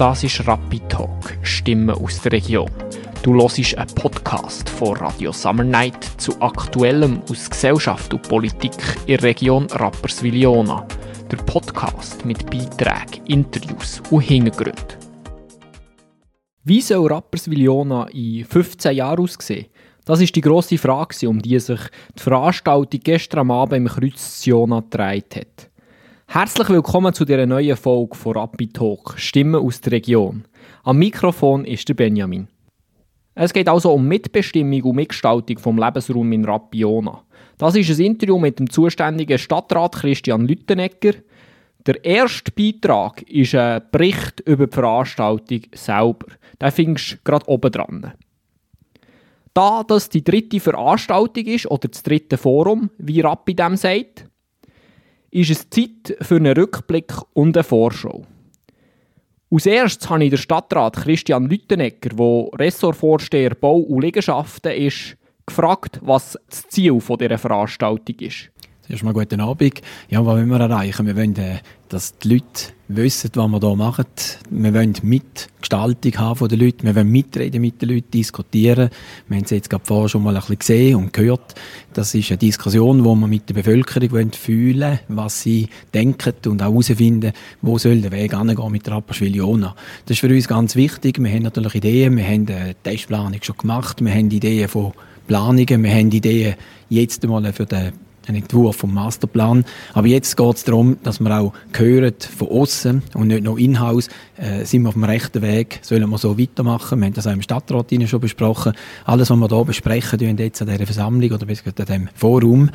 Das ist Rapid Talk, Stimmen aus der Region. Du hörst einen Podcast von Radio Summer Night zu Aktuellem aus Gesellschaft und Politik in der Region Rapperswil-Jona. Der Podcast mit Beiträgen, Interviews und Hintergründen. Wie soll Rapperswil-Jona in 15 Jahren aussehen? Das ist die grosse Frage, um die sich die Veranstaltung gestern Abend im Kreuz Jona gedreht hat. Herzlich willkommen zu dieser neuen Folge von Rapid Talk, Stimmen aus der Region. Am Mikrofon ist der Benjamin. Es geht also um Mitbestimmung und Mitgestaltung vom Lebensraum in Rapiona. Das ist ein Interview mit dem zuständigen Stadtrat Christian Lüttenegger. Der erste Beitrag ist ein Bericht über die Veranstaltung selber. Den findest du gerade oben dran. Da das die dritte Veranstaltung ist, oder das dritte Forum, wie Rappi dem sagt, ist es Zeit für einen Rückblick und eine Vorschau. Als erstes habe ich den Stadtrat Christian Lüttenegger, der Ressortvorsteher Bau und Liegenschaften ist, gefragt, was das Ziel dieser Veranstaltung ist. Erstmal guten Abend. Ja, was wollen wir erreichen? Wir wollen, äh, dass die Leute wissen, was wir hier machen. Wir wollen Mitgestaltung haben von den. Wir wollen mitreden mit den Leuten, diskutieren. Wir haben es jetzt gerade vorher schon mal ein bisschen gesehen und gehört. Das ist eine Diskussion, wo wir mit der Bevölkerung fühlen was sie denken und auch herausfinden, wo soll der Weg angehen mit Rapperswil-Jona. Das ist für uns ganz wichtig. Wir haben natürlich Ideen. Wir haben eine Testplanung schon gemacht. Wir haben Ideen von Planungen. Wir haben Ideen jetzt einmal für den ein Entwurf vom Masterplan. Aber jetzt geht es darum, dass wir auch hören von außen und nicht nur in-house, äh, sind wir auf dem rechten Weg, sollen wir so weitermachen. Wir haben das auch im Stadtrat schon besprochen. Alles, was wir hier besprechen, wir jetzt an dieser Versammlung oder an diesem Forum,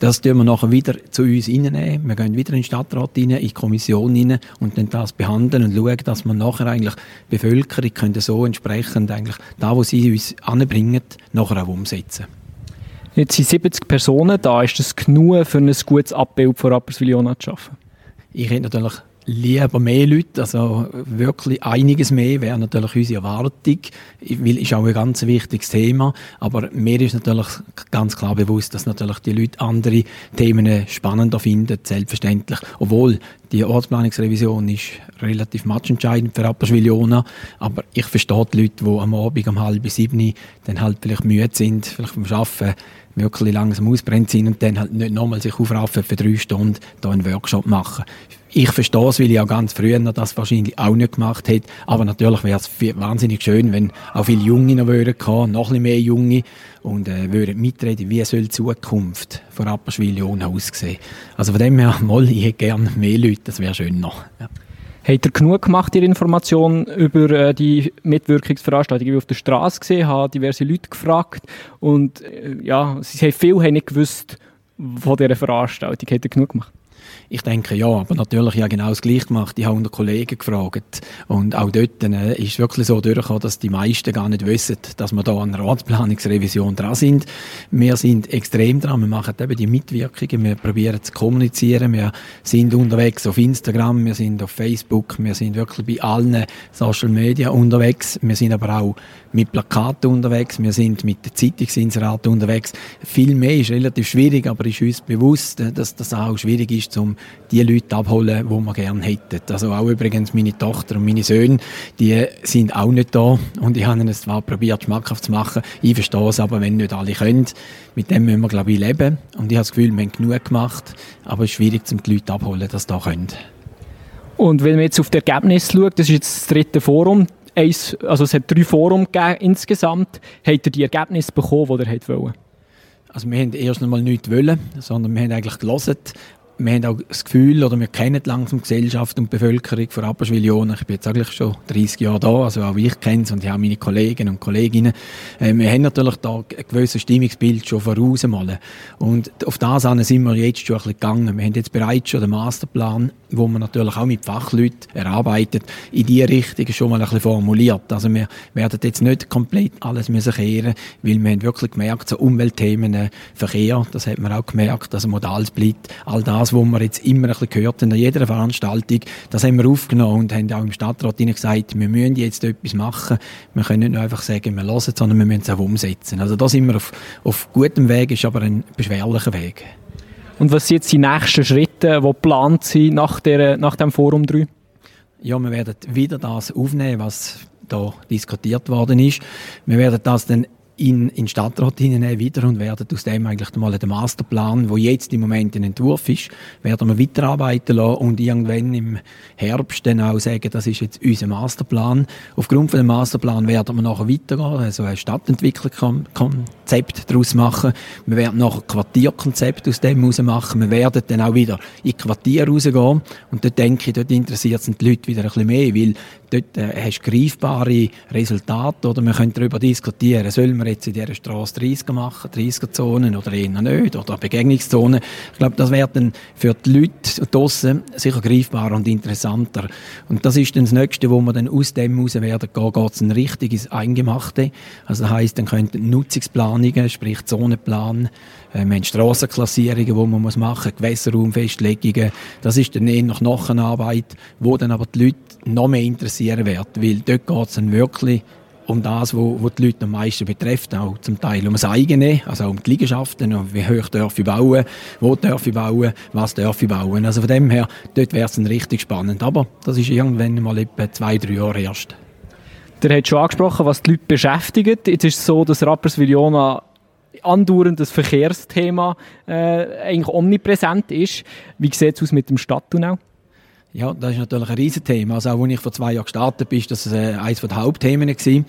das tun wir nachher wieder zu uns reinnehmen. Wir gehen wieder in den Stadtrat rein, in die Kommission rein und dann das behandeln und schauen, dass wir nachher eigentlich die Bevölkerung können so entsprechend eigentlich da, wo sie uns anbringen, nachher auch umsetzen. Jetzt sind 70 Personen da. Ist das genug, für ein gutes Abbild von Rapperswil-Jona zu schaffen? Ich hätte natürlich lieber mehr Leute, also wirklich einiges mehr wäre natürlich unsere Erwartung, weil ist auch ein ganz wichtiges Thema, aber mir ist natürlich ganz klar bewusst, dass natürlich die Leute andere Themen spannender finden, selbstverständlich, obwohl die Ortsplanungsrevision ist relativ matchentscheidend für Rapperswil-Jona, aber ich verstehe die Leute, die am Abend um halb sieben dann halt vielleicht müde sind, vielleicht vom Arbeiten wirklich langsam ausbrennt sind und dann halt nicht nochmal sich aufraffen für drei Stunden da einen Workshop machen. Ich verstehe es, weil ich auch ganz früher das wahrscheinlich auch nicht gemacht hätte. Aber natürlich wäre es wahnsinnig schön, wenn auch viele Junge noch würden kommen, noch ein bisschen mehr Junge und äh, würden mitreden, wie soll die Zukunft von Rapperswil-Jona aussehen. Also von dem her, mal, ich hätte gerne mehr Leute, das wäre schön noch. Ja. Habt ihr genug gemacht, Ihre Informationen über äh, die Mitwirkungsveranstaltung? Ich auf der Straße gesehen, habe diverse Leute gefragt und äh, ja, sie haben viel haben nicht gewusst von dieser Veranstaltung. Habt ihr genug gemacht? Ich denke ja, aber natürlich ja genau das Gleiche gemacht. Ich habe unter Kollegen gefragt und auch dort äh, ist wirklich so durchgekommen, dass die meisten gar nicht wissen, dass wir da an einer Ortsplanungsrevision dran sind. Wir sind extrem dran. Wir machen eben die Mitwirkungen. Wir probieren zu kommunizieren. Wir sind unterwegs auf Instagram, wir sind auf Facebook, wir sind wirklich bei allen Social Media unterwegs. Wir sind aber auch mit Plakaten unterwegs, wir sind mit den Zeitungsinseraten unterwegs. Viel mehr ist relativ schwierig, aber ist uns bewusst, dass das auch schwierig ist, um die Leute abholen, die wir gerne hätten. Also auch übrigens meine Tochter und meine Söhne, die sind auch nicht da und ich habe ihnen zwar probiert, schmackhaft zu machen. Ich verstehe es aber, wenn nicht alle können. Mit dem müssen wir, glaube ich, leben. Und ich habe das Gefühl, wir haben genug gemacht, aber es ist schwierig, um die Leute abholen, dass sie da können. Und wenn man jetzt auf die Ergebnisse schaut, das ist jetzt das dritte Forum, eins, also es hat drei Foren gegeben insgesamt. Habt ihr die Ergebnisse bekommen, die ihr wollt? Also wir haben erst einmal nichts wollen, sondern wir haben eigentlich gelesen, wir haben auch das Gefühl, oder wir kennen langsam die Gesellschaft und die Bevölkerung von Rapperswil-Jona. Ich bin jetzt eigentlich schon 30 Jahre da, also auch ich kenne es und ich habe meine Kollegen und Kolleginnen. Äh, wir haben natürlich da ein gewisses Stimmungsbild schon vorausmalen. Und auf das sind wir jetzt schon ein bisschen gegangen. Wir haben jetzt bereits schon den Masterplan, wo man natürlich auch mit Fachleuten erarbeitet, in die Richtung schon mal ein bisschen formuliert. Also wir werden jetzt nicht komplett alles müssen kehren, weil wir haben wirklich gemerkt, so Umweltthemen, äh, Verkehr, das hat man auch gemerkt, also Modalsplit, all das das, was wir jetzt immer ein bisschen gehört haben, an jeder Veranstaltung, das haben wir aufgenommen und haben auch im Stadtrat gesagt, wir müssen jetzt etwas machen. Wir können nicht nur einfach sagen, wir hören es, sondern wir müssen es auch umsetzen. Also da sind wir auf, auf gutem Weg, ist aber ein beschwerlicher Weg. Und was sind jetzt die nächsten Schritte, die geplant sind nach, der, nach dem Forum 3? Ja, wir werden wieder das aufnehmen, was da diskutiert worden ist. Wir werden das dann in, in Stadtrat hineinnehmen wieder und werden aus dem eigentlich mal den Masterplan, wo jetzt im Moment ein Entwurf ist, werden wir weiterarbeiten lassen und irgendwann im Herbst dann auch sagen, das ist jetzt unser Masterplan. Aufgrund von dem Masterplan werden wir nachher weitergehen, also ein Stadtentwicklungskonzept daraus machen. Wir werden nachher Quartierkonzept aus dem heraus machen. Wir werden dann auch wieder in Quartier rausgehen und dort denke ich, dort interessiert es die Leute wieder ein bisschen mehr, weil dort äh, hast du greifbare Resultate oder wir können darüber diskutieren, sollen wir jetzt in dieser Straße 30 machen, 30er Zonen oder eher nicht oder Begegnungszonen. Ich glaube, das wäre dann für die Leute draussen sicher greifbarer und interessanter. Und das ist dann das Nächste, wo wir dann aus dem heraus werden gehen, geht es ein richtiges Eingemachte. Also das heisst, dann könnten Nutzungsplanungen, sprich Zonenplan, äh, wir haben Strassenklassierungen, die man muss machen muss, Gewässerraumfestlegungen. Das ist dann eher noch Nacharbeit, wo dann aber die Leute noch mehr interessieren wird, weil dort geht es wirklich um das, wo die Leute am meisten betrifft, auch zum Teil um das eigene, also um die Liegenschaften, wie hoch darf ich bauen, wo darf ich bauen, was darf ich bauen. Also von dem her, dort wäre es richtig spannend. Aber das ist irgendwann mal etwa zwei, drei Jahre erst. Der hat schon angesprochen, was die Leute beschäftigt. Jetzt ist es so, dass Rapperswil-Jona andauerndes Verkehrsthema äh, eigentlich omnipräsent ist. Wie sieht es aus mit dem Stadttunnel? Ja, das ist natürlich ein Riesenthema. Also auch als ich vor zwei Jahren gestartet bin, das äh, eines der Hauptthemen. Äh,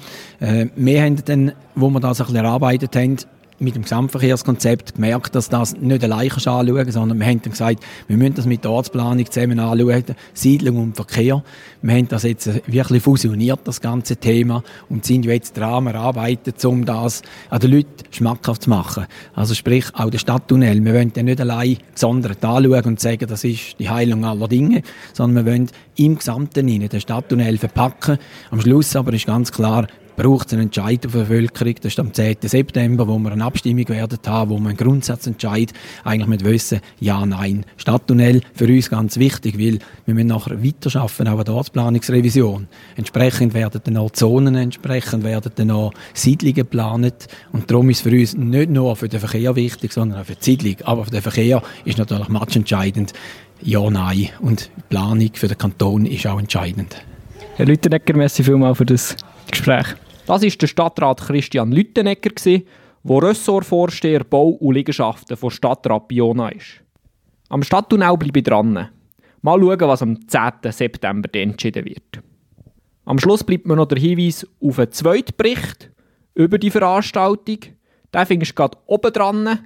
wir haben dann, wo wir das ein bisschen erarbeitet haben, mit dem Gesamtverkehrskonzept gemerkt, dass das nicht allein anschauen kann, sondern wir haben dann gesagt, wir müssen das mit der Ortsplanung zusammen anschauen, Siedlung und Verkehr. Wir haben das jetzt wirklich fusioniert, das ganze Thema, und sind jetzt dran, wir arbeiten, um das an den Leuten schmackhaft zu machen. Also sprich, auch der Stadttunnel. Wir wollen den nicht allein gesondert anschauen und sagen, das ist die Heilung aller Dinge, sondern wir wollen im Gesamten den Stadttunnel verpacken. Am Schluss aber ist ganz klar, braucht es einen Entscheid der Bevölkerung. Das ist am 10. September, wo wir eine Abstimmung werden haben, wo wir einen Grundsatzentscheid eigentlich mit wissen, ja, nein. Stadttunnel für uns ganz wichtig, weil wir müssen nachher weiterarbeiten, auch der Ortsplanungsrevision. Entsprechend werden dann auch Zonen, entsprechend werden dann auch Siedlungen geplant. Und darum ist für uns nicht nur für den Verkehr wichtig, sondern auch für die Siedlung. Aber für den Verkehr ist natürlich matchentscheidend, ja, nein. Und die Planung für den Kanton ist auch entscheidend. Herr Lüttenegger, merci vielmals für das Gespräch. Das ist der Stadtrat Christian Lüttenegger, der Ressortvorsteher Bau und Liegenschaften von Stadtrat Biona ist. Am Stadttunnel bleibe ich dran. Mal schauen, was am 10. September entschieden wird. Am Schluss bleibt mir noch der Hinweis auf einen zweiten Bericht über die Veranstaltung. Den findest du gerade oben dran.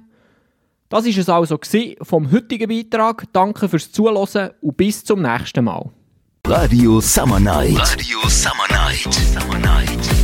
Das war es also vom heutigen Beitrag. Danke fürs Zuhören und bis zum nächsten Mal. Radio Summer Night. Radio Summer Night.